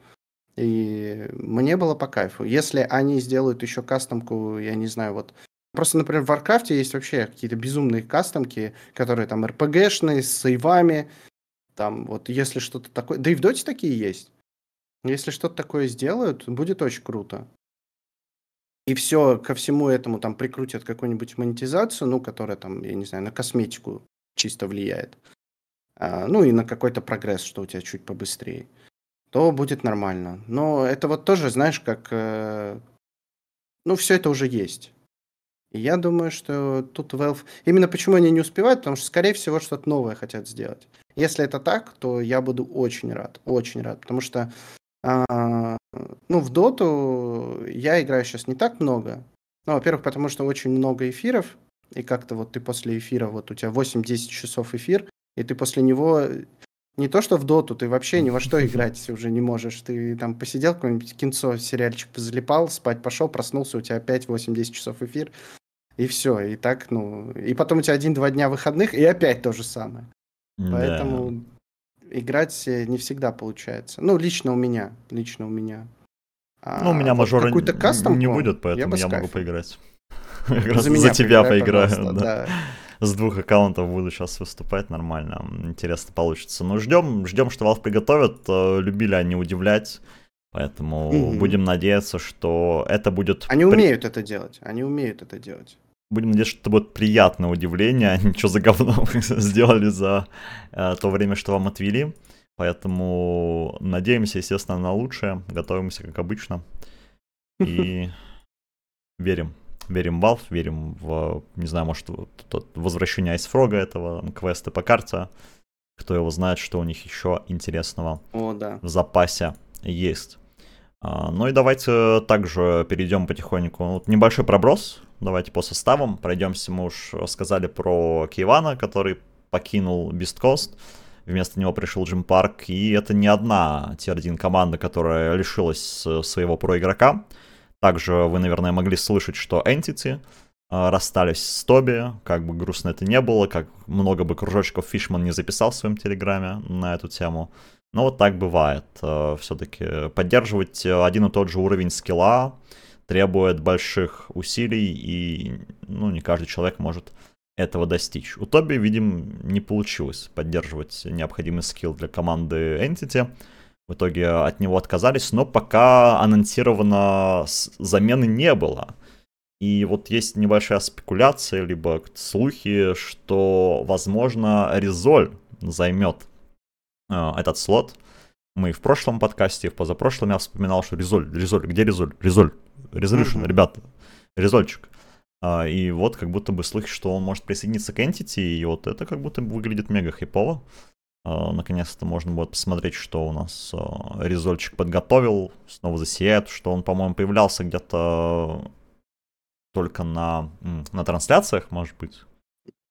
И мне было по кайфу. Если они сделают еще кастомку, я не знаю, вот Просто, например, в Варкрафте есть вообще какие-то безумные кастомки, которые там РПГшные, с сейвами. Там вот если что-то такое... Да и в Доте такие есть. Если что-то такое сделают, будет очень круто и все ко всему этому там прикрутят какую-нибудь монетизацию, ну, которая там, я не знаю, на косметику чисто влияет, а, ну, и на какой-то прогресс, что у тебя чуть побыстрее, то будет нормально. Но это вот тоже, знаешь, как... Э, ну, все это уже есть. Я думаю, что тут Valve... Именно почему они не успевают, потому что, скорее всего, что-то новое хотят сделать. Если это так, то я буду очень рад, очень рад, потому что а, ну, в доту я играю сейчас не так много. Ну, во-первых, потому что очень много эфиров, и как-то вот ты после эфира, вот у тебя 8-10 часов эфир, и ты после него не то что в доту, ты вообще ни во что играть уже не можешь. Ты там посидел, какой-нибудь кинцо, сериальчик позалипал, спать пошел, проснулся, у тебя опять 8-10 часов эфир, и все. И так, ну... И потом у тебя один-два дня выходных, и опять то же самое. Да. Поэтому играть э, не всегда получается. Ну, лично у меня. Лично у меня. Ну, у меня а, мажора какой-то кастом не будет, поэтому я, я могу поиграть. За, за тебя поиграю, да. С двух аккаунтов буду сейчас выступать нормально. Интересно получится. Ну, ждем, ждем, что Valve приготовят. Э, любили они удивлять. Поэтому угу. будем надеяться, что это будет... Они умеют это делать. Они умеют это делать. Будем надеяться, что это будет приятное удивление, а не что за говно сделали за э, то время, что вам отвели. Поэтому надеемся, естественно, на лучшее, готовимся, как обычно. И верим. Верим в Valve, верим в, не знаю, может, возвращение Айсфрога этого, квесты по карте. Кто его знает, что у них еще интересного О, да. в запасе есть. А, ну и давайте также перейдем потихоньку. Вот небольшой проброс. Давайте по составам пройдемся. Мы уж сказали про Кивана, который покинул Quest. Вместо него пришел Джим Парк. И это не одна тир-1 команда, которая лишилась своего про-игрока. Также вы, наверное, могли слышать, что Entity расстались с Тоби, как бы грустно это не было, как много бы кружочков Фишман не записал в своем телеграме на эту тему. Но вот так бывает. Все-таки поддерживать один и тот же уровень скилла требует больших усилий, и ну, не каждый человек может этого достичь. У Тоби, видим, не получилось поддерживать необходимый скилл для команды Entity. В итоге от него отказались, но пока анонсировано замены не было. И вот есть небольшая спекуляция, либо слухи, что, возможно, Резоль займет э, этот слот. Мы в прошлом подкасте, в позапрошлом я вспоминал, что Резоль, Резоль, где Резоль? Резоль, Resolution, mm-hmm. ребята, Резольчик. А, и вот как будто бы слухи, что он может присоединиться к Entity, и вот это как будто выглядит мега хайпово. А, наконец-то можно будет посмотреть, что у нас а, Резольчик подготовил, снова засияет, что он, по-моему, появлялся где-то только на, на трансляциях, может быть.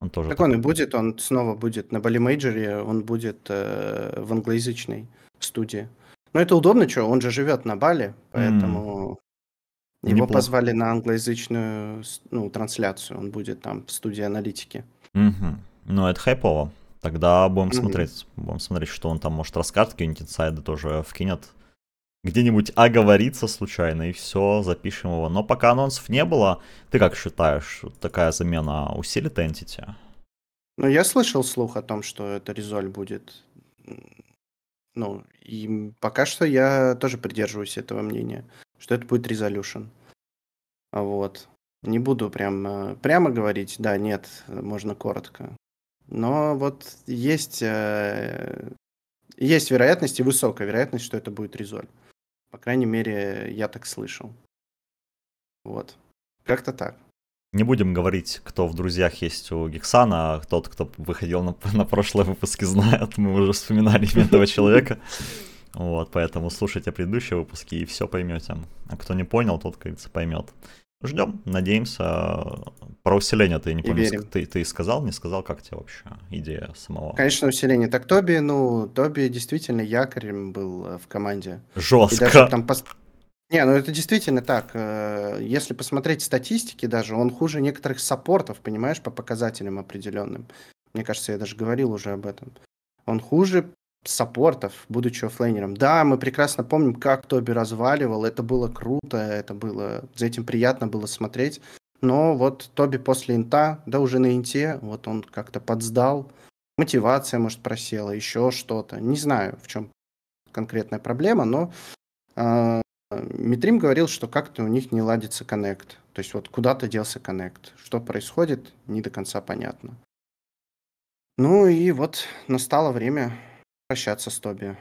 Он тоже так он и будет, он снова будет на Бали Мейджоре, он будет э, в англоязычной студии. Но это удобно, что он же живет на Бали, поэтому его Неплохо. позвали на англоязычную ну, трансляцию. Он будет там в студии аналитики. Угу. Ну, это хайпово. Тогда будем угу. смотреть. Будем смотреть, что он там может расскажет, какие-нибудь инсайды тоже вкинет. Где-нибудь оговорится случайно, и все, запишем его. Но пока анонсов не было, ты как считаешь, такая замена усилит Entity? Ну, я слышал слух о том, что это Резоль будет. Ну, и пока что я тоже придерживаюсь этого мнения что это будет resolution. Вот. Не буду прям э, прямо говорить, да, нет, можно коротко. Но вот есть, э, есть вероятность и высокая вероятность, что это будет резоль. По крайней мере, я так слышал. Вот. Как-то так. Не будем говорить, кто в друзьях есть у Гексана, а тот, кто выходил на, на прошлые выпуски, знает. Мы уже вспоминали этого человека. Вот, поэтому слушайте предыдущие выпуски и все поймете. А кто не понял, тот, как говорится, поймет. Ждем, надеемся. Про усиление ты не помню, ты, ты сказал, не сказал, как тебе вообще идея самого? Конечно, усиление. Так Тоби, ну, Тоби действительно якорем был э, в команде. Жестко. там пос... Не, ну это действительно так. Э, если посмотреть статистики даже, он хуже некоторых саппортов, понимаешь, по показателям определенным. Мне кажется, я даже говорил уже об этом. Он хуже саппортов, будучи оффлейнером. Да, мы прекрасно помним, как Тоби разваливал, это было круто, это было, за этим приятно было смотреть. Но вот Тоби после инта, да уже на инте, вот он как-то подсдал, мотивация, может, просела, еще что-то. Не знаю, в чем конкретная проблема, но э, Митрим говорил, что как-то у них не ладится коннект. То есть вот куда-то делся коннект. Что происходит, не до конца понятно. Ну и вот настало время прощаться с Тоби.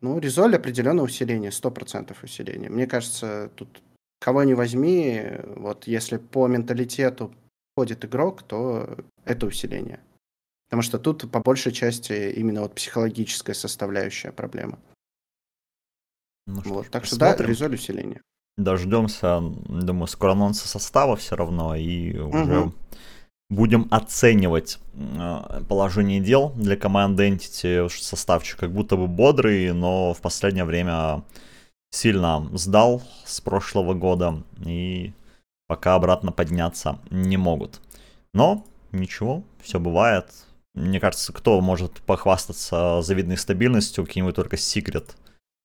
Ну, Резоль определенное усиление, сто процентов усиление. Мне кажется, тут кого не возьми, вот если по менталитету ходит игрок, то это усиление. Потому что тут по большей части именно вот психологическая составляющая проблема. Ну, вот, так что да, резоль усиление. Дождемся, думаю, скоро анонса состава все равно, и угу. уже будем оценивать э, положение дел для команды Entity. Составчик как будто бы бодрый, но в последнее время сильно сдал с прошлого года и пока обратно подняться не могут. Но ничего, все бывает. Мне кажется, кто может похвастаться завидной стабильностью, каким-нибудь только Secret,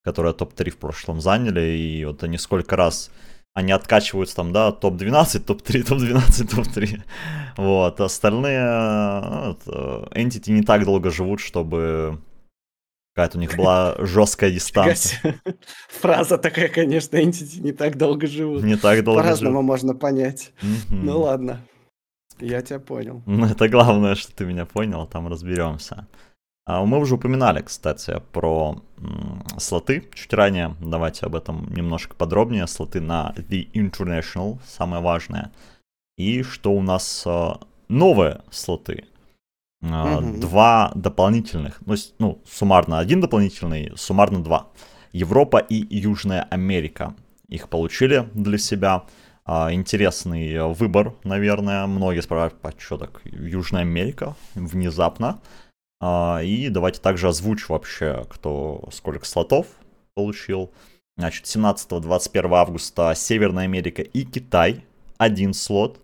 которые топ-3 в прошлом заняли, и вот они сколько раз они откачиваются там, да, топ-12, топ-3, топ-12, топ-3. Вот, остальные ну, Entity не так долго живут, чтобы какая-то у них была жесткая дистанция. Фраза такая, конечно, Entity не так долго живут. Не так долго По-разному можно понять. Ну ладно, я тебя понял. Ну это главное, что ты меня понял, там разберемся. А, мы уже упоминали, кстати, про слоты чуть ранее. Давайте об этом немножко подробнее. Слоты на The International, самое важное. И что у нас а, новые слоты. Mm-hmm. Два дополнительных, ну, ну, суммарно один дополнительный, суммарно два. Европа и Южная Америка. Их получили для себя. Интересный выбор, наверное. Многие спрашивают, а что так, Южная Америка внезапно. И давайте также озвучу вообще, кто сколько слотов получил. Значит, 17-21 августа Северная Америка и Китай один слот.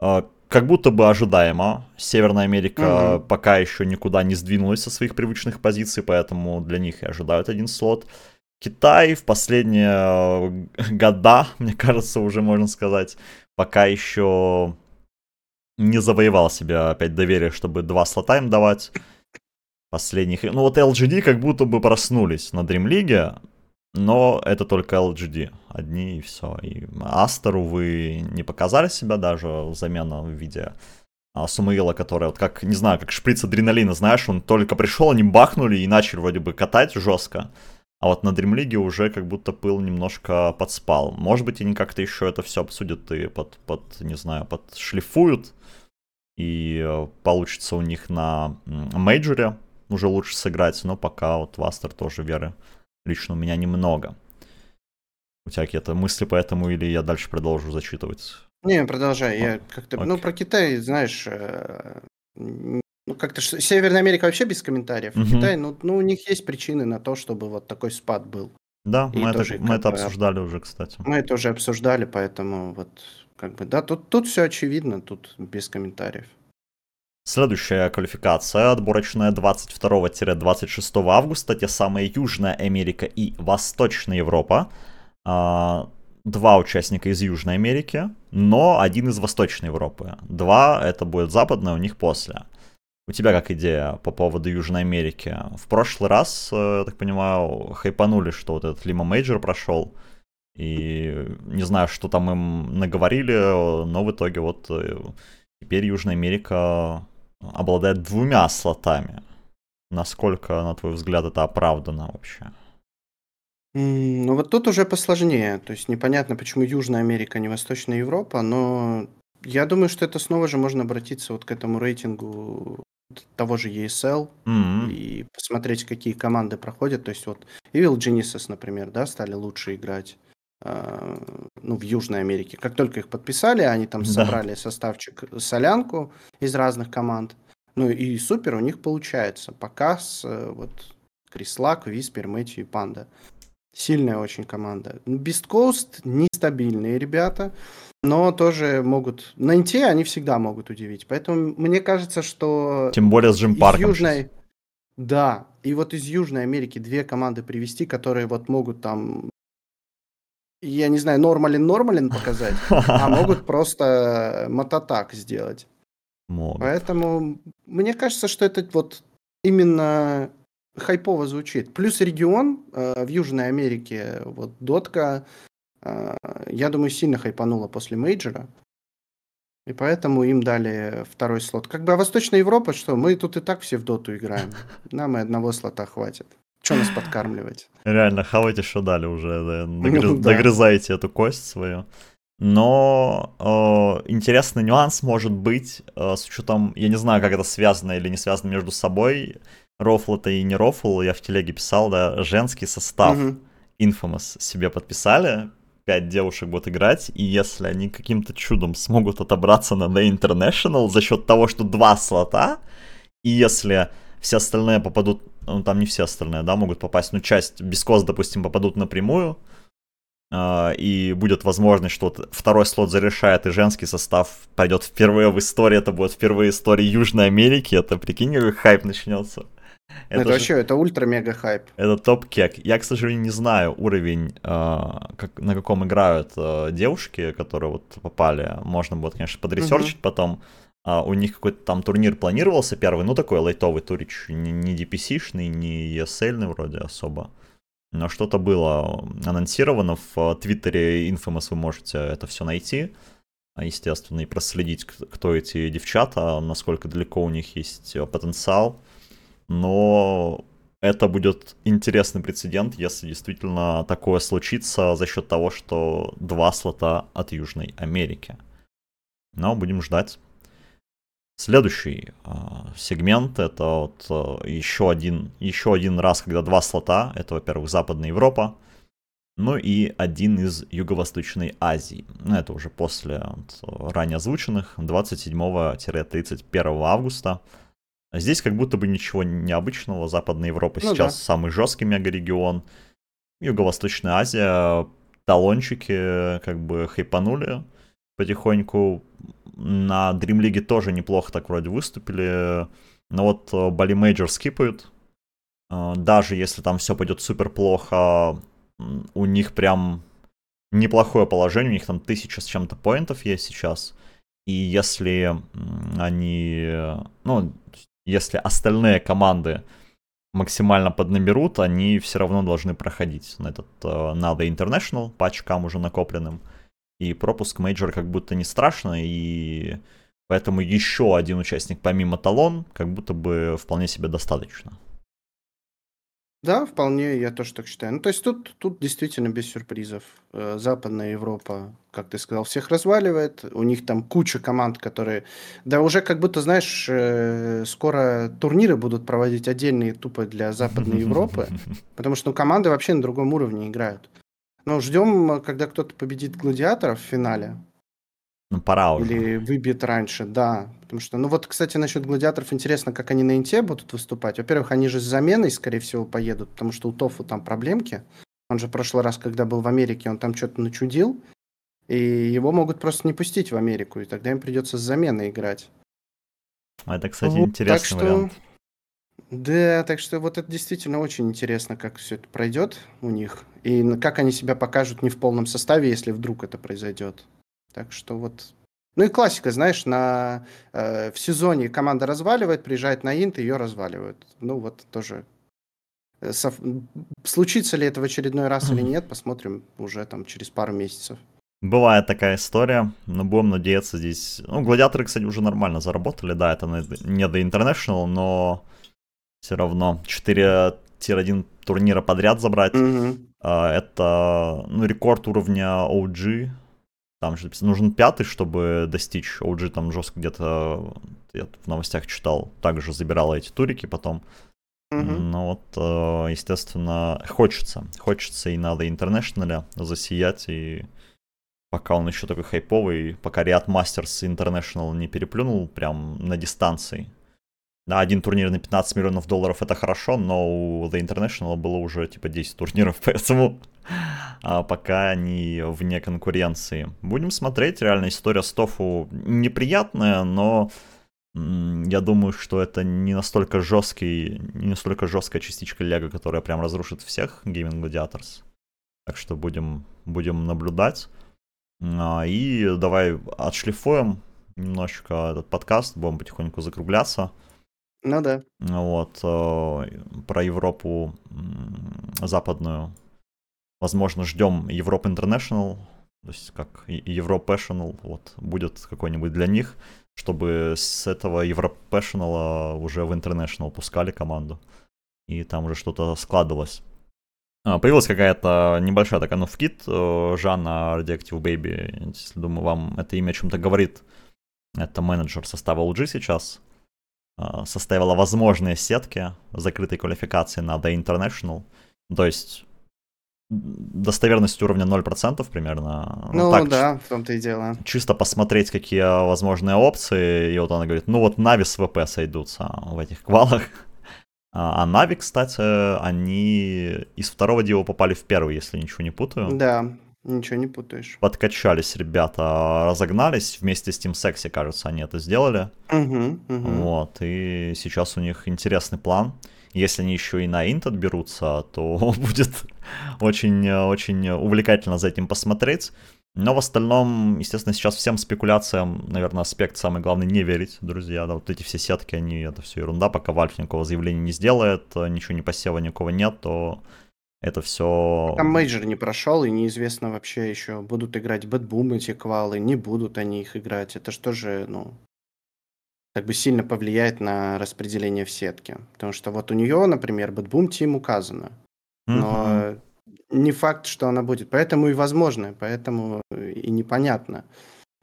э, как будто бы ожидаемо. Северная Америка угу. пока еще никуда не сдвинулась со своих привычных позиций, поэтому для них и ожидают один слот. Китай в последние года, мне кажется, уже можно сказать, пока еще не завоевал себе опять доверие, чтобы два слота им давать последних. Ну вот LGD как будто бы проснулись на Dream League, но это только LGD. Одни и все. И Астер, увы, не показали себя даже замена в виде а, Сумаила, который вот как, не знаю, как шприц адреналина, знаешь, он только пришел, они бахнули и начали вроде бы катать жестко. А вот на Dream League уже как будто пыл немножко подспал. Может быть, они как-то еще это все обсудят и под, под не знаю, подшлифуют. И э, получится у них на мейджоре уже лучше сыграть. Но пока вот Вастер тоже веры лично у меня немного. У тебя какие-то мысли по этому или я дальше продолжу зачитывать? Не, продолжай. Я как-то, ну, про Китай, знаешь, э, ну, как-то Северная Америка вообще без комментариев. Угу. Китай, ну, ну, у них есть причины на то, чтобы вот такой спад был. Да, И мы, тоже, это, мы это обсуждали уже, кстати. Мы это уже обсуждали, поэтому вот как бы, да, тут, тут все очевидно, тут без комментариев. Следующая квалификация, отборочная 22-26 августа, те самые Южная Америка и Восточная Европа. А, два участника из Южной Америки, но один из Восточной Европы. Два это будет западная у них после. У тебя как идея по поводу Южной Америки? В прошлый раз, э, я так понимаю, хайпанули, что вот этот Lima Major прошел. И не знаю, что там им наговорили, но в итоге вот э, теперь Южная Америка обладает двумя слотами. Насколько, на твой взгляд, это оправдано вообще? Ну вот тут уже посложнее. То есть непонятно, почему Южная Америка, а не Восточная Европа, но я думаю, что это снова же можно обратиться вот к этому рейтингу того же ESL mm-hmm. и посмотреть, какие команды проходят. То есть вот Evil Genesis, например, да, стали лучше играть ну, в Южной Америке. Как только их подписали, они там да. собрали составчик солянку из разных команд. Ну и супер у них получается. Пока с э, вот Крислак, Виспер, Мэтью и Панда. Сильная очень команда. Beast Coast нестабильные ребята но тоже могут... На инте они всегда могут удивить. Поэтому мне кажется, что... Тем более с Джим Парком. Южной... Да, и вот из Южной Америки две команды привести, которые вот могут там я не знаю, нормалин нормалин показать, а могут просто мототак сделать. Могут. Поэтому мне кажется, что это вот именно хайпово звучит. Плюс регион э, в Южной Америке, вот Дотка, а, я думаю, сильно хайпануло после мейджора. И поэтому им дали второй слот. Как бы а Восточная Европа, что мы тут и так все в доту играем. Нам и одного слота хватит. Что нас подкармливать? Реально, хавайте, что дали уже. Да, догрыз, ну, да. Догрызайте эту кость свою. Но э, интересный нюанс может быть э, с учетом, я не знаю, как это связано или не связано между собой. Рофл это и не рофл, я в телеге писал, да, женский состав. Угу. Infamous себе подписали, пять девушек будут играть, и если они каким-то чудом смогут отобраться на The International за счет того, что два слота, и если все остальные попадут, ну там не все остальные, да, могут попасть, ну часть Бескос, допустим, попадут напрямую, Uh, и будет возможность, что второй слот зарешает, и женский состав пойдет впервые в истории, это будет впервые в истории Южной Америки, это, прикинь, как хайп начнется. Это, это вообще, это ультра-мега хайп. Это топ-кек. Я, к сожалению, не знаю уровень, э, как, на каком играют э, девушки, которые вот попали. Можно будет, конечно, подресерчить угу. потом. Uh, у них какой-то там турнир планировался первый, ну такой лайтовый турич, не, не DPC-шный, не ESL вроде особо. Но что-то было анонсировано в Твиттере Infamous, вы можете это все найти. Естественно, и проследить, кто эти девчата, насколько далеко у них есть потенциал но это будет интересный прецедент, если действительно такое случится за счет того, что два слота от Южной Америки. Но будем ждать. Следующий э, сегмент это вот э, еще один еще один раз, когда два слота. Это, во-первых, Западная Европа, ну и один из Юго-Восточной Азии. Ну, это уже после вот, ранее озвученных 27-31 августа. Здесь как будто бы ничего необычного. Западная Европа ну, сейчас да. самый жесткий мегарегион. Юго-Восточная Азия, талончики как бы хайпанули. Потихоньку. На Dream League тоже неплохо так вроде выступили. Но вот Bali Major скипают. Даже если там все пойдет супер плохо, у них прям неплохое положение, у них там тысяча с чем-то поинтов есть сейчас. И если они, ну, если остальные команды максимально поднаберут, они все равно должны проходить на этот э, на The International по очкам уже накопленным. И пропуск мейджор как будто не страшно, и поэтому еще один участник помимо талон как будто бы вполне себе достаточно. Да, вполне, я тоже так считаю. Ну, то есть тут, тут действительно без сюрпризов. Э, Западная Европа, как ты сказал, всех разваливает. У них там куча команд, которые... Да уже как будто, знаешь, э, скоро турниры будут проводить отдельные тупо для Западной Европы, потому что ну, команды вообще на другом уровне играют. Но ждем, когда кто-то победит гладиаторов в финале. Ну, пора уже. Или выбьет раньше, да. Потому что, ну вот, кстати, насчет гладиаторов интересно, как они на Инте будут выступать. Во-первых, они же с заменой, скорее всего, поедут, потому что у Тофу там проблемки. Он же в прошлый раз, когда был в Америке, он там что-то начудил, и его могут просто не пустить в Америку, и тогда им придется с заменой играть. А это, кстати, вот, интересный так что... вариант. Да, так что вот это действительно очень интересно, как все это пройдет у них, и как они себя покажут не в полном составе, если вдруг это произойдет. Так что вот ну и классика, знаешь, на, э, в сезоне команда разваливает, приезжает на инт, ее разваливают. Ну вот тоже э, Сов... Случится ли это в очередной раз или нет, посмотрим уже там через пару месяцев. Бывает такая история, но будем надеяться здесь. Ну, гладиаторы, кстати, уже нормально заработали, да, это не до International, но все равно 4-1 турнира подряд забрать. Угу. Это ну, рекорд уровня OG там же нужен пятый, чтобы достичь. OG там жестко где-то, я в новостях читал, также забирала эти турики потом. Mm-hmm. Ну вот, э, естественно, хочется. Хочется и надо интернешнале засиять, и пока он еще такой хайповый, пока Riot Masters International не переплюнул прям на дистанции, на один турнир на 15 миллионов долларов это хорошо, но у The International было уже типа 10 турниров, поэтому а, пока они вне конкуренции. Будем смотреть, реально история с Тофу неприятная, но я думаю, что это не настолько жесткий, не настолько жесткая частичка Лего, которая прям разрушит всех Gaming Gladiators. Так что будем, будем наблюдать. А, и давай отшлифуем немножечко этот подкаст, будем потихоньку закругляться. Ну да. Вот, э, про Европу западную. Возможно, ждем Европ International, то есть как Европешнл, вот, будет какой-нибудь для них, чтобы с этого Европешнала уже в International пускали команду, и там уже что-то складывалось. А, появилась какая-то небольшая такая, ну, вкид э, Жанна Radioactive Baby, если думаю, вам это имя о чем-то говорит. Это менеджер состава LG сейчас. А, составила возможные сетки закрытой квалификации на The International. То есть достоверность уровня 0% примерно. Ну, ну так, да, в том-то и дело. Чисто посмотреть, какие возможные опции. И вот она говорит, ну вот Нави с ВП сойдутся в этих квалах. А, а Нави, кстати, они из второго дива попали в первый, если ничего не путаю. Да, Ничего не путаешь. Подкачались ребята, разогнались вместе с Team Sexy, кажется, они это сделали. Угу, угу. Вот, и сейчас у них интересный план. Если они еще и на Инт отберутся, то будет очень-очень увлекательно за этим посмотреть. Но в остальном, естественно, сейчас всем спекуляциям, наверное, аспект самый главный не верить, друзья. Да, вот эти все сетки, они, это все ерунда, пока Valve никакого заявления не сделает, ничего не посева никого нет, то это все... Там мейджор не прошел, и неизвестно вообще еще, будут играть BetBoom эти квалы, не будут они их играть. Это что же, ну, как бы сильно повлияет на распределение в сетке. Потому что вот у нее, например, BetBoom Team указано. Но mm-hmm. не факт, что она будет. Поэтому и возможно, поэтому и непонятно,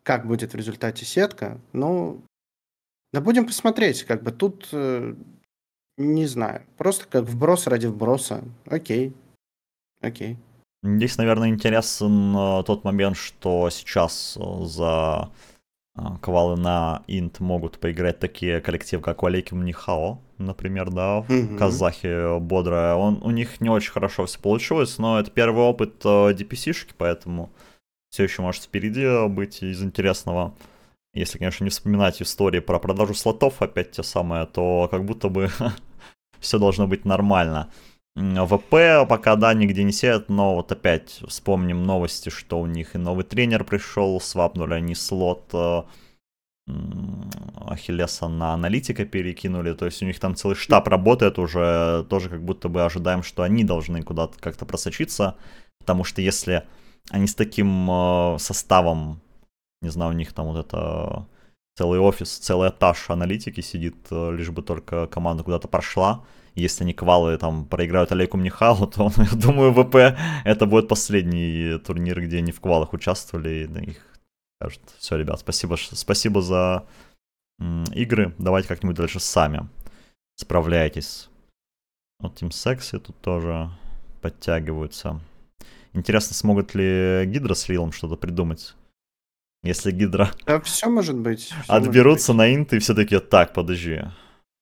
как будет в результате сетка. Ну, да будем посмотреть. Как бы тут э, не знаю. Просто как вброс ради вброса. Окей. Окей. Здесь, наверное, интересен э, тот момент, что сейчас э, за э, квалы на инт могут поиграть такие коллективы, как Валеким Нихао, например, да, в mm-hmm. Казахе бодрая. Он, у них не очень хорошо все получилось, но это первый опыт DPC-шки, поэтому все еще может впереди быть из интересного. Если, конечно, не вспоминать истории про продажу слотов, опять те самые, то как будто бы все должно быть нормально. ВП пока, да, нигде не сеют, но вот опять вспомним новости, что у них и новый тренер пришел, свапнули они слот э, Ахиллеса на аналитика перекинули, то есть у них там целый штаб работает уже, тоже как будто бы ожидаем, что они должны куда-то как-то просочиться, потому что если они с таким э, составом, не знаю, у них там вот это целый офис, целый этаж аналитики сидит, э, лишь бы только команда куда-то прошла, если они квалы там проиграют Олегу Михалу, то, я думаю, ВП это будет последний турнир, где они в квалах участвовали, и их скажут, все, ребят, спасибо, спасибо за игры, давайте как-нибудь дальше сами справляйтесь. Вот Team Sexy тут тоже подтягиваются. Интересно, смогут ли Гидра с Рилом что-то придумать? Если Гидра... Да, все может быть. Все отберутся может быть. на инты и все таки так, подожди.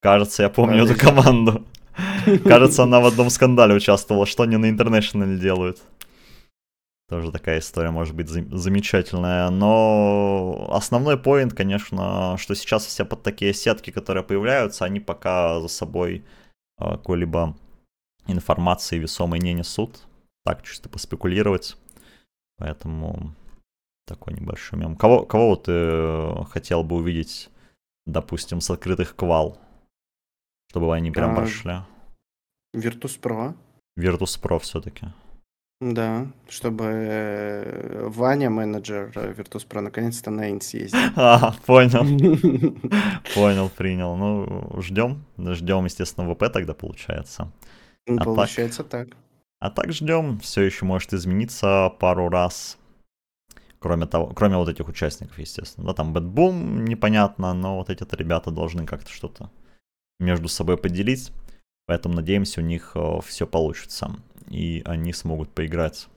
Кажется, я помню подожди. эту команду. Кажется, она в одном скандале участвовала. Что они на Интернешнале делают? Тоже такая история может быть замечательная. Но основной поинт, конечно, что сейчас все под такие сетки, которые появляются, они пока за собой а, какой-либо информации весомой не несут. Так, чисто поспекулировать. Поэтому такой небольшой мем. Кого, кого вот ты э, хотел бы увидеть, допустим, с открытых квал? Чтобы они прям а, прошли. Virtus.pro. Virtus.pro все-таки. Да, чтобы э, Ваня, менеджер э, Virtus.pro, наконец-то на Int съездил. А, понял. Понял, принял. Ну, ждем. Ждем, естественно, ВП тогда получается. Ну, а получается так. А так ждем. Все еще может измениться пару раз. Кроме того, кроме вот этих участников, естественно. Да, там Бэтбум непонятно, но вот эти ребята должны как-то что-то между собой поделить. Поэтому надеемся, у них э, все получится. И они смогут поиграть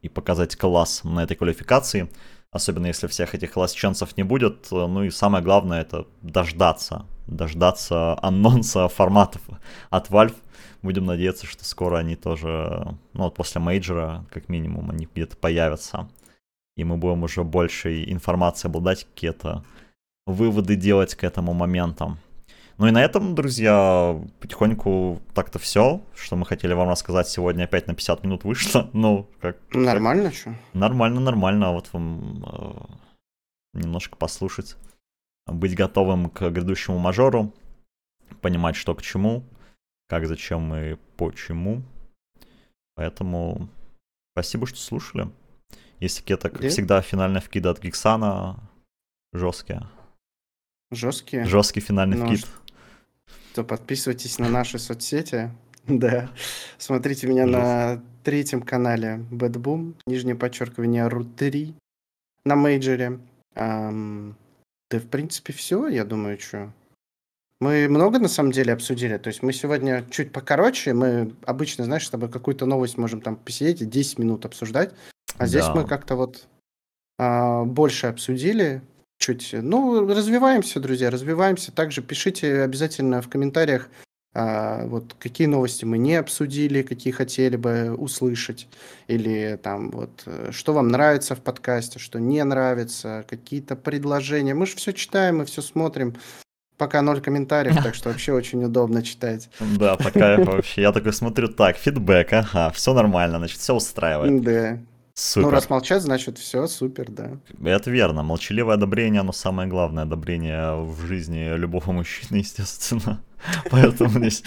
и показать класс на этой квалификации. Особенно если всех этих классчанцев не будет. Э, ну и самое главное это дождаться. Дождаться анонса форматов от Valve. Будем надеяться, что скоро они тоже, ну вот после мейджора, как минимум, они где-то появятся. И мы будем уже большей информацией обладать, какие-то выводы делать к этому моменту. Ну и на этом, друзья, потихоньку так-то все, что мы хотели вам рассказать сегодня. Опять на 50 минут вышло. Ну, как... Нормально, что? Нормально, нормально. Вот вам э, немножко послушать. Быть готовым к грядущему мажору. Понимать, что к чему. Как, зачем и почему. Поэтому спасибо, что слушали. Если какие-то, как всегда, финальные вкиды от Гиксана жесткие. Жесткие? Жесткий финальный ну, вкид то подписывайтесь на наши соцсети. Да. Смотрите меня на третьем канале Bad Boom, нижнее подчеркивание Root 3 на мейджоре. Um, да, в принципе, все, я думаю, что. Мы много, на самом деле, обсудили. То есть мы сегодня чуть покороче. Мы обычно, знаешь, с тобой какую-то новость можем там посидеть и 10 минут обсуждать. А здесь да. мы как-то вот а, больше обсудили чуть. Ну, развиваемся, друзья, развиваемся. Также пишите обязательно в комментариях, а, вот какие новости мы не обсудили, какие хотели бы услышать, или там вот что вам нравится в подкасте, что не нравится, какие-то предложения. Мы же все читаем, мы все смотрим. Пока ноль комментариев, так что вообще очень удобно читать. Да, пока вообще. Я такой смотрю, так, фидбэк, ага, все нормально, значит, все устраивает. Да. Супер. Ну, раз молчать, значит, все, супер, да. Это верно. Молчаливое одобрение, оно самое главное одобрение в жизни любого мужчины, естественно. Поэтому здесь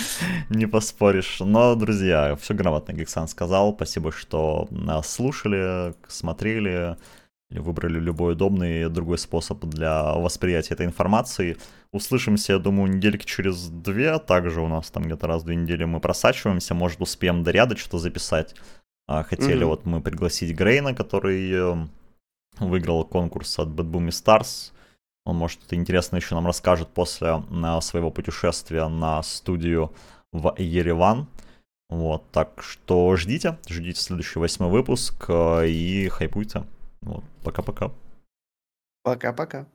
не поспоришь. Но, друзья, все грамотно Гексан сказал. Спасибо, что нас слушали, смотрели, выбрали любой удобный другой способ для восприятия этой информации. Услышимся, я думаю, недельки через две. Также у нас там где-то раз в две недели мы просачиваемся. Может, успеем до ряда что-то записать. А, хотели mm-hmm. вот мы пригласить Грейна, который эм, выиграл конкурс от Bad Boom Stars. Он, может, интересно еще нам расскажет после своего путешествия на студию в Ереван. Вот, так что ждите, ждите следующий восьмой выпуск э, и хайпуйте. Вот, пока-пока. Пока-пока.